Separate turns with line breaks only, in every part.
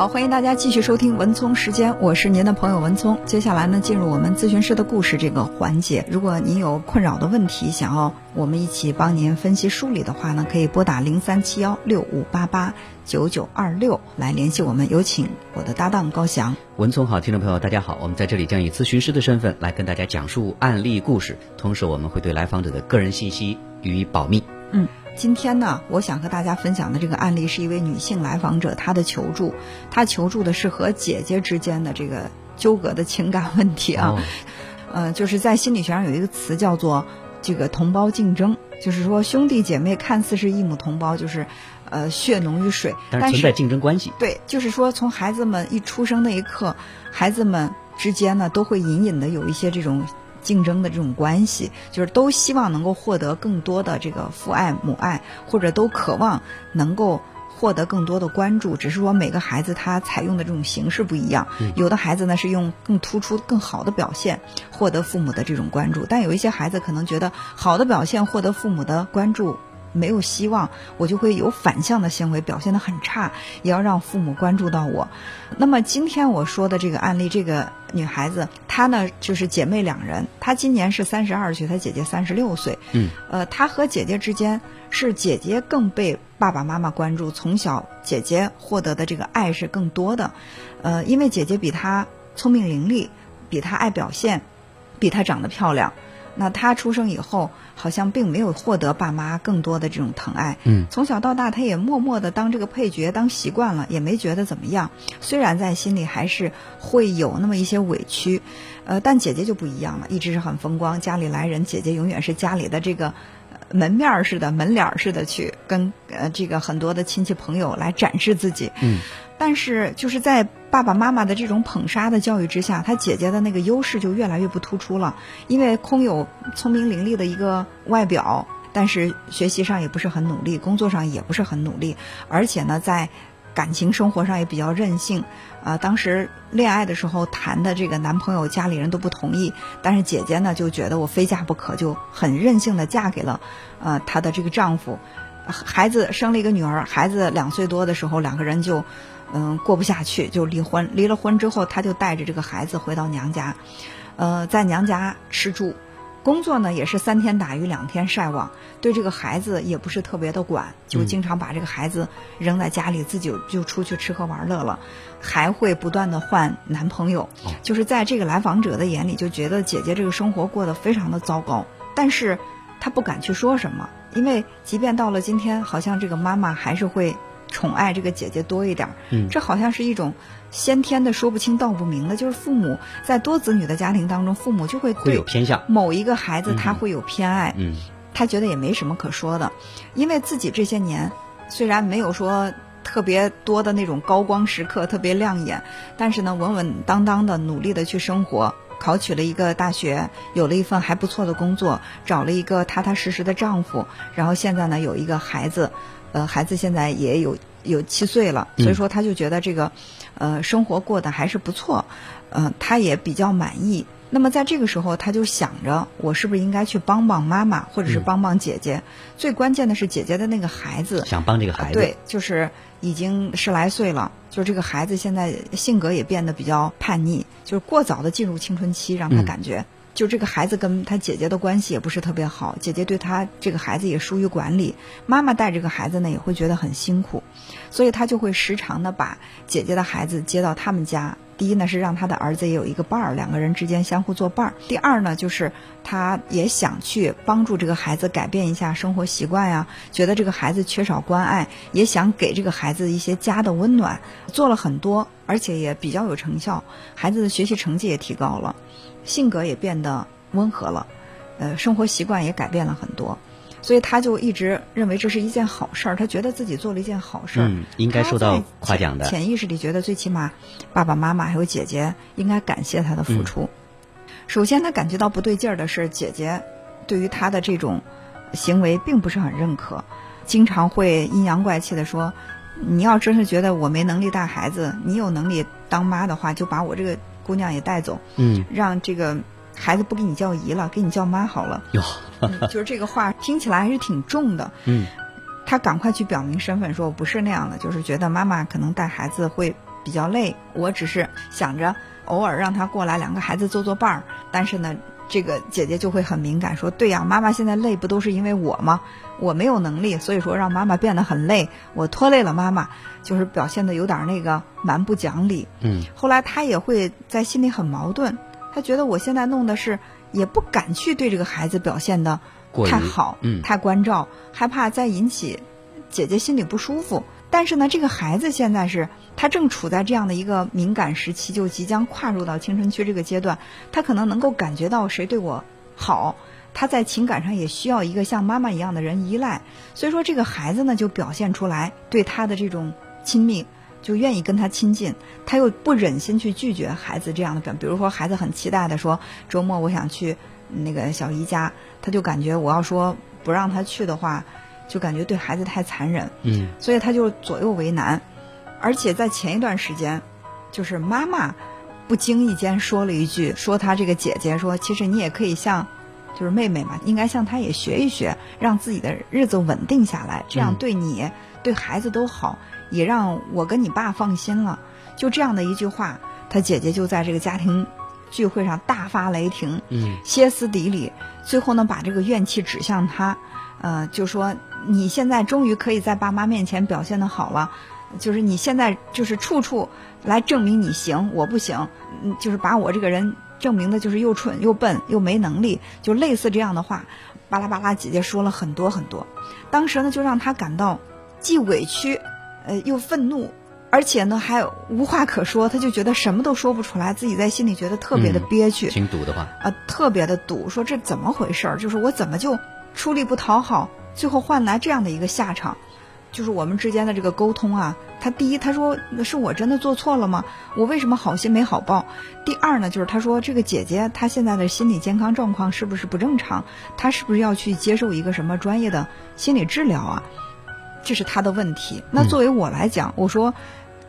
好，欢迎大家继续收听文聪时间，我是您的朋友文聪。接下来呢，进入我们咨询师的故事这个环节。如果您有困扰的问题，想要我们一起帮您分析梳理的话呢，可以拨打零三七幺六五八八九九二六来联系我们。有请我的搭档高翔。
文聪好，听众朋友大家好，我们在这里将以咨询师的身份来跟大家讲述案例故事，同时我们会对来访者的个人信息予以保密。
嗯。今天呢，我想和大家分享的这个案例是一位女性来访者，她的求助，她求助的是和姐姐之间的这个纠葛的情感问题啊。呃，就是在心理学上有一个词叫做这个同胞竞争，就是说兄弟姐妹看似是一母同胞，就是呃血浓于水，
但是存在竞争关系。
对，就是说从孩子们一出生那一刻，孩子们之间呢都会隐隐的有一些这种。竞争的这种关系，就是都希望能够获得更多的这个父爱母爱，或者都渴望能够获得更多的关注。只是说每个孩子他采用的这种形式不一样，有的孩子呢是用更突出、更好的表现获得父母的这种关注，但有一些孩子可能觉得好的表现获得父母的关注。没有希望，我就会有反向的行为，表现得很差，也要让父母关注到我。那么今天我说的这个案例，这个女孩子，她呢就是姐妹两人，她今年是三十二岁，她姐姐三十六岁。
嗯，
呃，她和姐姐之间是姐姐更被爸爸妈妈关注，从小姐姐获得的这个爱是更多的。呃，因为姐姐比她聪明伶俐，比她爱表现，比她长得漂亮。那他出生以后。好像并没有获得爸妈更多的这种疼爱。
嗯，
从小到大，他也默默的当这个配角，当习惯了，也没觉得怎么样。虽然在心里还是会有那么一些委屈，呃，但姐姐就不一样了，一直是很风光，家里来人，姐姐永远是家里的这个门面似的、门脸似的去跟呃这个很多的亲戚朋友来展示自己。
嗯。
但是就是在爸爸妈妈的这种捧杀的教育之下，他姐姐的那个优势就越来越不突出了。因为空有聪明伶俐的一个外表，但是学习上也不是很努力，工作上也不是很努力，而且呢，在感情生活上也比较任性。啊，当时恋爱的时候谈的这个男朋友家里人都不同意，但是姐姐呢就觉得我非嫁不可，就很任性的嫁给了呃她的这个丈夫。孩子生了一个女儿，孩子两岁多的时候，两个人就。嗯，过不下去就离婚。离了婚之后，她就带着这个孩子回到娘家，呃，在娘家吃住，工作呢也是三天打鱼两天晒网，对这个孩子也不是特别的管，就经常把这个孩子扔在家里，自己就出去吃喝玩乐了，还会不断的换男朋友。就是在这个来访者的眼里，就觉得姐姐这个生活过得非常的糟糕，但是她不敢去说什么，因为即便到了今天，好像这个妈妈还是会。宠爱这个姐姐多一点，
嗯，
这好像是一种先天的说不清道不明的，就是父母在多子女的家庭当中，父母就会
会有偏向
某一个孩子，他会有偏爱，
嗯，
他觉得也没什么可说的，因为自己这些年虽然没有说特别多的那种高光时刻，特别亮眼，但是呢，稳稳当当的努力的去生活，考取了一个大学，有了一份还不错的工作，找了一个踏踏实实的丈夫，然后现在呢，有一个孩子。呃，孩子现在也有有七岁了，所以说他就觉得这个，呃，生活过得还是不错，嗯，他也比较满意。那么在这个时候，他就想着，我是不是应该去帮帮妈妈，或者是帮帮姐姐？最关键的是姐姐的那个孩子，
想帮这个孩子，
对，就是已经十来岁了，就是这个孩子现在性格也变得比较叛逆，就是过早的进入青春期，让他感觉。就这个孩子跟他姐姐的关系也不是特别好，姐姐对他这个孩子也疏于管理，妈妈带这个孩子呢也会觉得很辛苦，所以他就会时常的把姐姐的孩子接到他们家。第一呢是让他的儿子也有一个伴儿，两个人之间相互作伴儿。第二呢就是他也想去帮助这个孩子改变一下生活习惯呀，觉得这个孩子缺少关爱，也想给这个孩子一些家的温暖，做了很多，而且也比较有成效，孩子的学习成绩也提高了。性格也变得温和了，呃，生活习惯也改变了很多，所以他就一直认为这是一件好事儿，他觉得自己做了一件好事儿，
嗯，应该受到夸奖的。
潜意识里觉得，最起码爸爸妈妈还有姐姐应该感谢他的付出。首先，他感觉到不对劲儿的是，姐姐对于他的这种行为并不是很认可，经常会阴阳怪气的说：“你要真是觉得我没能力带孩子，你有能力当妈的话，就把我这个。”姑娘也带走，
嗯，
让这个孩子不给你叫姨了，给你叫妈好了。
哟，
就是这个话听起来还是挺重的。
嗯，
他赶快去表明身份，说我不是那样的，就是觉得妈妈可能带孩子会比较累，我只是想着偶尔让他过来，两个孩子做做伴儿。但是呢，这个姐姐就会很敏感，说：“对呀，妈妈现在累，不都是因为我吗？我没有能力，所以说让妈妈变得很累，我拖累了妈妈，就是表现的有点那个蛮不讲理。”
嗯，
后来他也会在心里很矛盾，他觉得我现在弄的是也不敢去对这个孩子表现的太好，
嗯
太关照，害怕再引起姐姐心里不舒服。但是呢，这个孩子现在是他正处在这样的一个敏感时期，就即将跨入到青春期这个阶段，他可能能够感觉到谁对我好，他在情感上也需要一个像妈妈一样的人依赖。所以说，这个孩子呢，就表现出来对他的这种亲密。就愿意跟他亲近，他又不忍心去拒绝孩子这样的表，比如说孩子很期待的说周末我想去那个小姨家，他就感觉我要说不让他去的话，就感觉对孩子太残忍，
嗯，
所以他就左右为难。而且在前一段时间，就是妈妈不经意间说了一句，说他这个姐姐说，其实你也可以像，就是妹妹嘛，应该向她也学一学，让自己的日子稳定下来，这样
嗯。
对你、对孩子都好，也让我跟你爸放心了。就这样的一句话，他姐姐就在这个家庭聚会上大发雷霆，
嗯，
歇斯底里，最后呢把这个怨气指向他，呃，就说你现在终于可以在爸妈面前表现的好了，就是你现在就是处处来证明你行，我不行，嗯，就是把我这个人证明的就是又蠢又笨又没能力，就类似这样的话，巴拉巴拉姐姐说了很多很多，当时呢就让他感到既委屈，呃又愤怒。而且呢，还无话可说，他就觉得什么都说不出来，自己在心里觉得特别的
嗯
憋屈。
挺堵的话，
啊，特别的堵，说这怎么回事儿？就是我怎么就出力不讨好，最后换来这样的一个下场？就是我们之间的这个沟通啊，他第一他说是我真的做错了吗？我为什么好心没好报？第二呢，就是他说这个姐姐她现在的心理健康状况是不是不正常？她是不是要去接受一个什么专业的心理治疗啊？这是他的问题。那
嗯
作为我来讲，我说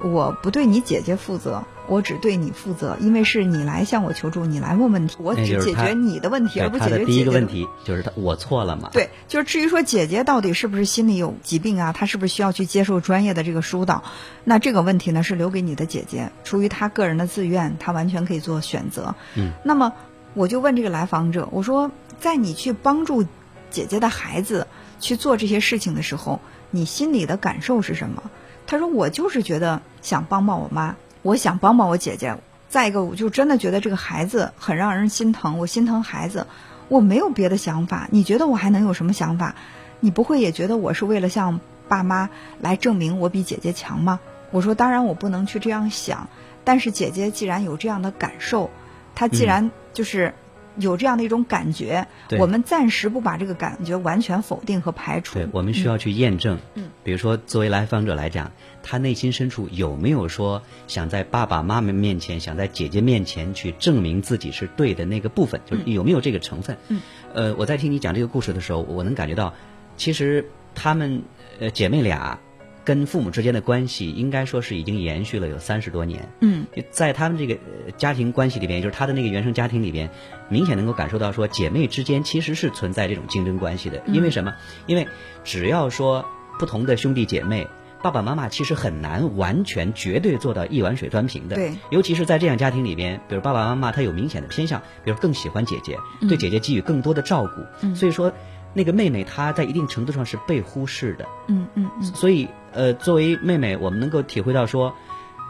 我不对你姐姐负责，我只对你负责，因为是你来向我求助，你来问问题，我只解决你的问题，而不解决姐姐的
第一个问。题就是他我错了嘛，，
对，就是至于说姐姐到底是不是心理有疾病啊，她是不是需要去接受专业的这个疏导，那这个问题呢是留给你的姐姐，出于她个人的自愿，她完全可以做选择。
嗯，
那么我就问这个来访者，我说，在你去帮助姐姐的孩子去做这些事情的时候，你心里的感受是什么？他说我就是觉得想帮帮我妈，我想帮帮我姐姐。再一个，我就真的觉得这个孩子很让人心疼，我心疼孩子，我没有别的想法。你觉得我还能有什么想法？你不会也觉得我是为了向爸妈来证明我比姐姐强吗？我说当然我不能去这样想，但是姐姐既然有这样的感受，她既然就是有这样的一种感觉，我们暂时不把这个感觉完全否定和排除。
对，我们需要去验证。
嗯，
比如说，作为来访者来讲，他内心深处有没有说想在爸爸妈妈面前、想在姐姐面前去证明自己是对的那个部分，就是有没有这个成分？
嗯，
呃，我在听你讲这个故事的时候，我能感觉到，其实他们呃姐妹俩跟父母之间的关系，应该说是已经延续了有三十多年。
嗯
就在他们这个呃家庭关系里边，也就是他的那个原生家庭里边，明显能够感受到说，姐妹之间其实是存在这种竞争关系的。因为什么？因为只要说不同的兄弟姐妹。爸爸妈妈其实很难完全绝对做到一碗水端平的，
对，
尤其是在这样家庭里边，比如爸爸妈妈他有明显的偏向，比如更喜欢姐姐，
嗯
对姐姐给予更多的照顾，
嗯
所以说那个妹妹她在一定程度上是被忽视的，
嗯嗯嗯
所以，呃，作为妹妹，我们能够体会到说，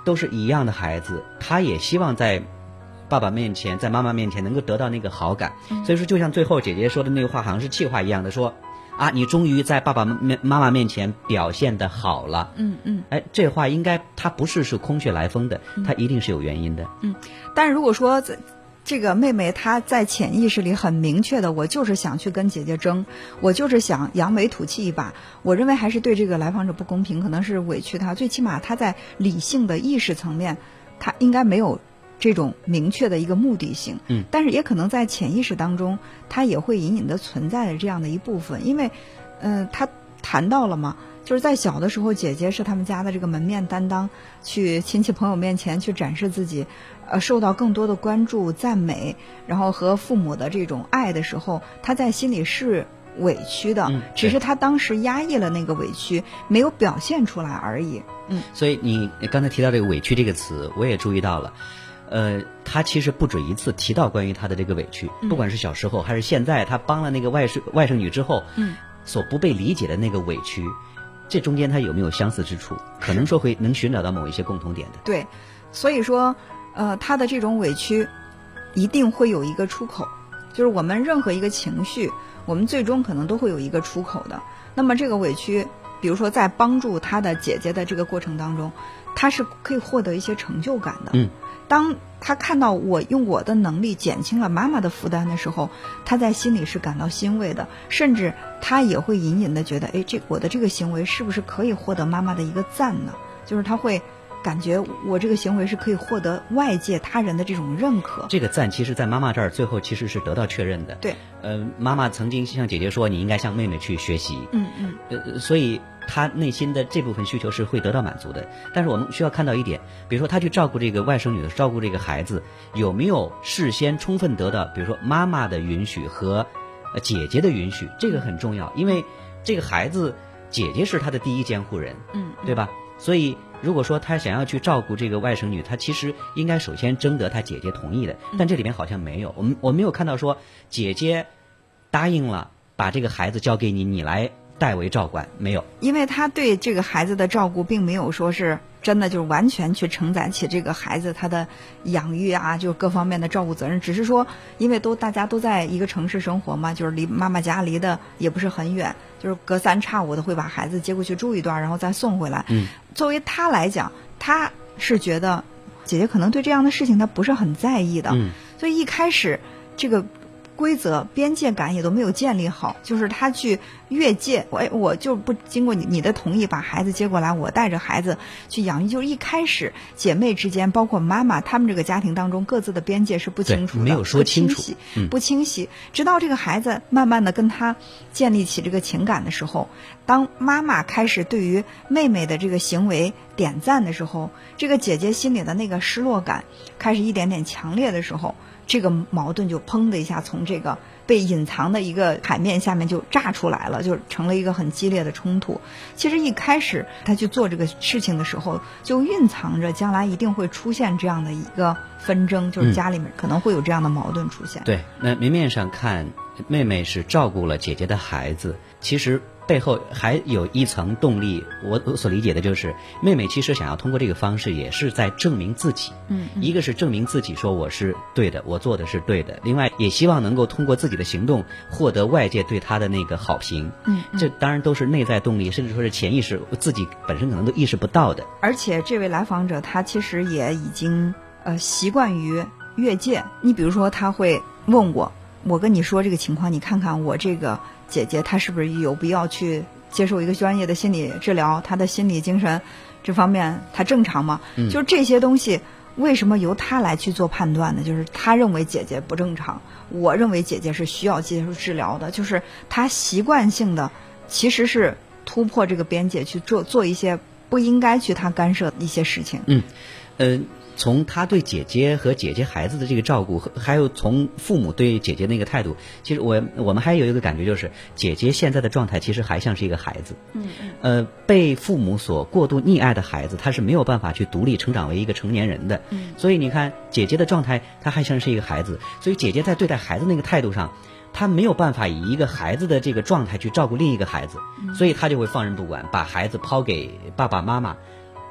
都是一样的孩子，她也希望在爸爸面前，在妈妈面前能够得到那个好感。所以说，就像最后姐姐说的那个话，好像是气话一样的，说啊，你终于在爸爸面妈妈面前表现的好了。
嗯嗯。
哎，这话应该它不是是空穴来风的，它一定是有原因的。
嗯但是如果说在这个妹妹她在潜意识里很明确的，我就是想去跟姐姐争，我就是想扬眉吐气一把。我认为还是对这个来访者不公平，可能是委屈她。最起码她在理性的意识层面，她应该没有这种明确的一个目的性。
嗯，
但是也可能在潜意识当中，她也会隐隐的存在着这样的一部分，因为，嗯、她谈到了嘛。就是在小的时候，姐姐是他们家的这个门面担当，去亲戚朋友面前去展示自己，呃，受到更多的关注、赞美，然后和父母的这种爱的时候，她在心里是委屈的，
嗯
只是他当时压抑了那个委屈，没有表现出来而已。嗯，
所以你刚才提到这个“委屈”这个词，我也注意到了。呃，他其实不止一次提到关于他的这个委屈，
嗯
不管是小时候还是现在，他帮了那个外甥外甥女之后，
嗯，
所不被理解的那个委屈，这中间他有没有相似之处？可能说会能寻找到某一些共同点的。
对，所以说，呃，他的这种委屈一定会有一个出口，就是我们任何一个情绪，我们最终可能都会有一个出口的。那么这个委屈，比如说在帮助他的姐姐的这个过程当中，他是可以获得一些成就感的。
嗯，
当他看到我用我的能力减轻了妈妈的负担的时候，他在心里是感到欣慰的，甚至他也会隐隐的觉得，哎，这我的这个行为是不是可以获得妈妈的一个赞呢？就是他会感觉我这个行为是可以获得外界他人的这种认可。
这个赞，其实，在妈妈这儿最后其实是得到确认的。
对，
呃，妈妈曾经向姐姐说，你应该向妹妹去学习。
嗯嗯
呃，所以他内心的这部分需求是会得到满足的。但是我们需要看到一点，比如说他去照顾这个外甥女的，照顾这个孩子，有没有事先充分得到，比如说妈妈的允许和呃姐姐的允许，这个很重要，因为这个孩子姐姐是他的第一监护人，
嗯，
对吧？所以如果说他想要去照顾这个外甥女，他其实应该首先征得他姐姐同意的。但这里面好像没有，我们我没有看到说姐姐答应了把这个孩子交给你，你来代为照管，没有。
因为他对这个孩子的照顾，并没有说是真的就是完全去承载起这个孩子他的养育啊，就是各方面的照顾责任。只是说，因为都大家都在一个城市生活嘛，就是离妈妈家离的也不是很远，就是隔三差五的会把孩子接过去住一段，然后再送回来。
嗯，
作为他来讲，他是觉得姐姐可能对这样的事情他不是很在意的，
嗯
所以一开始这个规则边界感也都没有建立好，就是他去越界，我哎我就不经过你你的同意把孩子接过来，我带着孩子去养育，就是一开始姐妹之间，包括妈妈他们这个家庭当中各自的边界是不清楚的，
没有说
不清晰
嗯。
不清晰，直到这个孩子慢慢的跟他建立起这个情感的时候，当妈妈开始对于妹妹的这个行为点赞的时候，这个姐姐心里的那个失落感开始一点点强烈的时候，这个矛盾就砰的一下从这个被隐藏的一个海面下面就炸出来了，就成了一个很激烈的冲突。其实一开始他去做这个事情的时候，就蕴藏着将来一定会出现这样的一个纷争，就是
嗯
家里面可能会有这样的矛盾出现。
对，那明面上看，妹妹是照顾了姐姐的孩子，其实背后还有一层动力。我我所理解的就是，妹妹其实想要通过这个方式，也是在证明自己。
嗯，嗯
一个是证明自己说我是对的，我做的是对的；另外也希望能够通过自己的行动获得外界对他的那个好评。
嗯嗯
这当然都是内在动力，甚至说是潜意识自己本身可能都意识不到的。
而且这位来访者他其实也已经呃习惯于越界。你比如说，他会问我，我跟你说这个情况，你看看我这个姐姐她是不是有必要去接受一个专业的心理治疗？她的心理精神这方面她正常吗？
嗯
就是这些东西。为什么由他来去做判断呢？就是他认为姐姐不正常，我认为姐姐是需要接受治疗的。就是他习惯性的其实是突破这个边界去做做一些不应该去他干涉的一些事情。
嗯，呃，从他对姐姐和姐姐孩子的这个照顾，和还有从父母对姐姐那个态度，其实我我们还有一个感觉就是，姐姐现在的状态其实还像是一个孩子。
嗯嗯
呃，被父母所过度溺爱的孩子，他是没有办法去独立成长为一个成年人的。
嗯
所以你看，姐姐的状态，她还像是一个孩子。所以姐姐在对待孩子那个态度上，她没有办法以一个孩子的这个状态去照顾另一个孩子，所以她就会放任不管，把孩子抛给爸爸妈妈。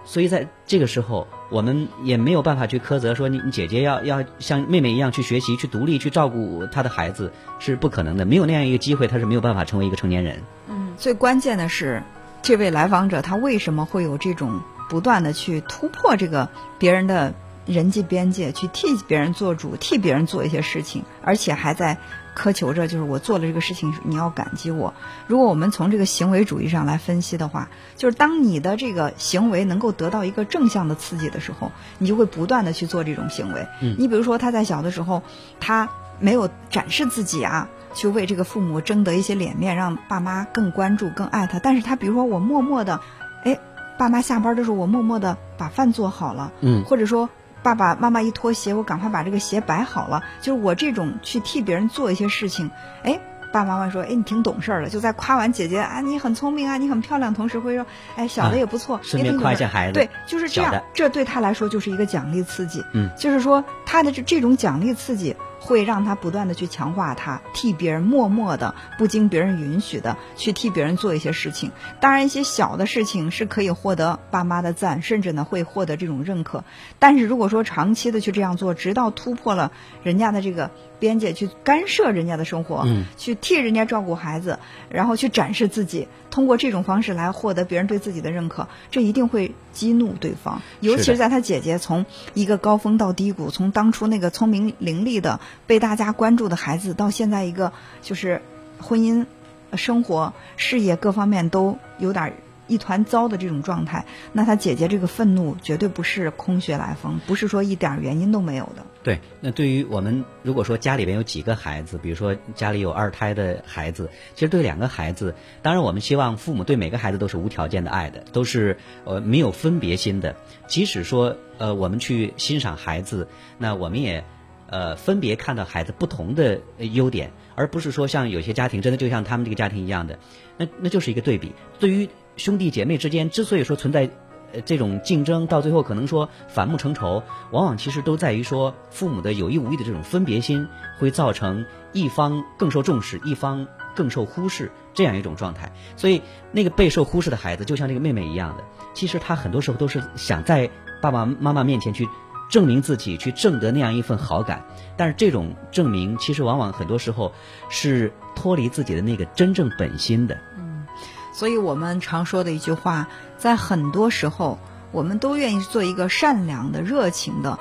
所以在这个时候，我们也没有办法去苛责说你你姐姐要要像妹妹一样去学习、去独立、去照顾她的孩子是不可能的，没有那样一个机会，她是没有办法成为一个成年人。
嗯，最关键的是，这位来访者他为什么会有这种不断的去突破这个别人的人际边界，去替别人做主，替别人做一些事情，而且还在苛求着，就是我做了这个事情，你要感激我。如果我们从这个行为主义上来分析的话，就是当你的这个行为能够得到一个正向的刺激的时候，你就会不断的去做这种行为。
嗯
你比如说他在小的时候，他没有展示自己啊，去为这个父母争得一些脸面，让爸妈更关注、更爱他。但是他比如说我默默的，哎，爸妈下班的时候，我默默的把饭做好了，
嗯
或者说爸爸妈妈一脱鞋，我赶快把这个鞋摆好了，就是我这种去替别人做一些事情，哎。爸爸妈妈说，哎，你挺懂事儿的，就在夸完姐姐啊，你很聪明啊，你很漂亮，同时会说，哎，小的也不错，
顺便夸一下孩子，
对，就是这样，这对他来说就是一个奖励刺激，
嗯，
就是说他的这这种奖励刺激。会让他不断的去强化他，替别人默默的、不经别人允许的去替别人做一些事情。当然，一些小的事情是可以获得爸妈的赞，甚至呢会获得这种认可。但是如果说长期的去这样做，直到突破了人家的这个边界，去干涉人家的生活，去替人家照顾孩子，然后去展示自己，通过这种方式来获得别人对自己的认可，这一定会激怒对方。尤其是在他姐姐从一个高峰到低谷，从当初那个聪明伶俐的。被大家关注的孩子，到现在一个就是婚姻、生活、事业各方面都有点一团糟的这种状态，那他姐姐这个愤怒绝对不是空穴来风，不是说一点原因都没有的。
对，那对于我们如果说家里边有几个孩子，比如说家里有二胎的孩子，其实对两个孩子，当然我们希望父母对每个孩子都是无条件的爱的，都是呃没有分别心的。即使说呃我们去欣赏孩子，那我们也。呃，分别看到孩子不同的优点，而不是说像有些家庭真的就像他们这个家庭一样的，那那就是一个对比。对于兄弟姐妹之间之所以说存在呃这种竞争，到最后可能说反目成仇，往往其实都在于说父母的有意无意的这种分别心，会造成一方更受重视，一方更受忽视这样一种状态。所以那个备受忽视的孩子，就像这个妹妹一样的，其实他很多时候都是想在爸爸妈妈面前去。证明自己去挣得那样一份好感，但是这种证明其实往往很多时候是脱离自己的那个真正本心的。
嗯，所以我们常说的一句话，在很多时候，我们都愿意做一个善良的、热情的、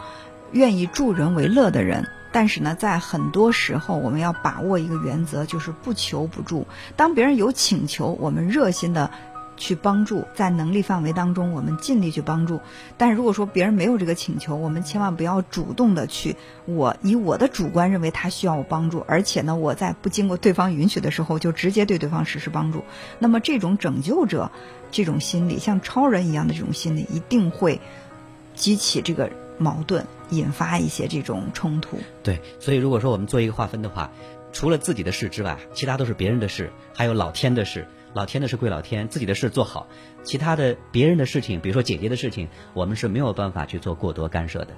愿意助人为乐的人。但是呢，在很多时候，我们要把握一个原则，就是不求不助。当别人有请求，我们热心的。去帮助，在能力范围当中，我们尽力去帮助。但是如果说别人没有这个请求，我们千万不要主动的去，我以我的主观认为他需要我帮助，而且呢，我在不经过对方允许的时候，就直接对对方实施帮助。那么这种拯救者这种心理，像超人一样的这种心理，一定会激起这个矛盾，引发一些这种冲突。
对，所以如果说我们做一个划分的话，除了自己的事之外，其他都是别人的事，还有老天的事。老天的事归老天，自己的事做好，其他的别人的事情，比如说姐姐的事情，我们是没有办法去做过多干涉的。